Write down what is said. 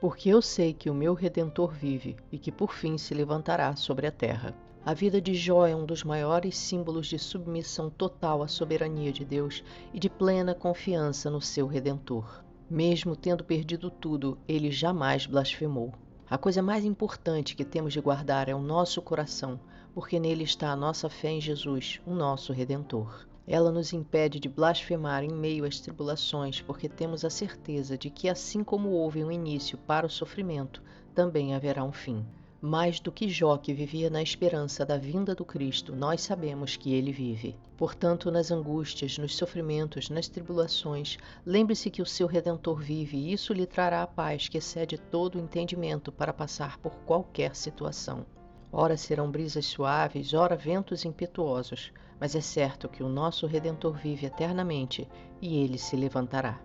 Porque eu sei que o meu redentor vive e que por fim se levantará sobre a terra. A vida de Jó é um dos maiores símbolos de submissão total à soberania de Deus e de plena confiança no seu redentor. Mesmo tendo perdido tudo, ele jamais blasfemou. A coisa mais importante que temos de guardar é o nosso coração, porque nele está a nossa fé em Jesus, o nosso redentor. Ela nos impede de blasfemar em meio às tribulações, porque temos a certeza de que, assim como houve um início para o sofrimento, também haverá um fim. Mais do que Jó, que vivia na esperança da vinda do Cristo, nós sabemos que ele vive. Portanto, nas angústias, nos sofrimentos, nas tribulações, lembre-se que o seu Redentor vive e isso lhe trará a paz que excede todo o entendimento para passar por qualquer situação. Ora serão brisas suaves, ora ventos impetuosos, mas é certo que o nosso Redentor vive eternamente e ele se levantará.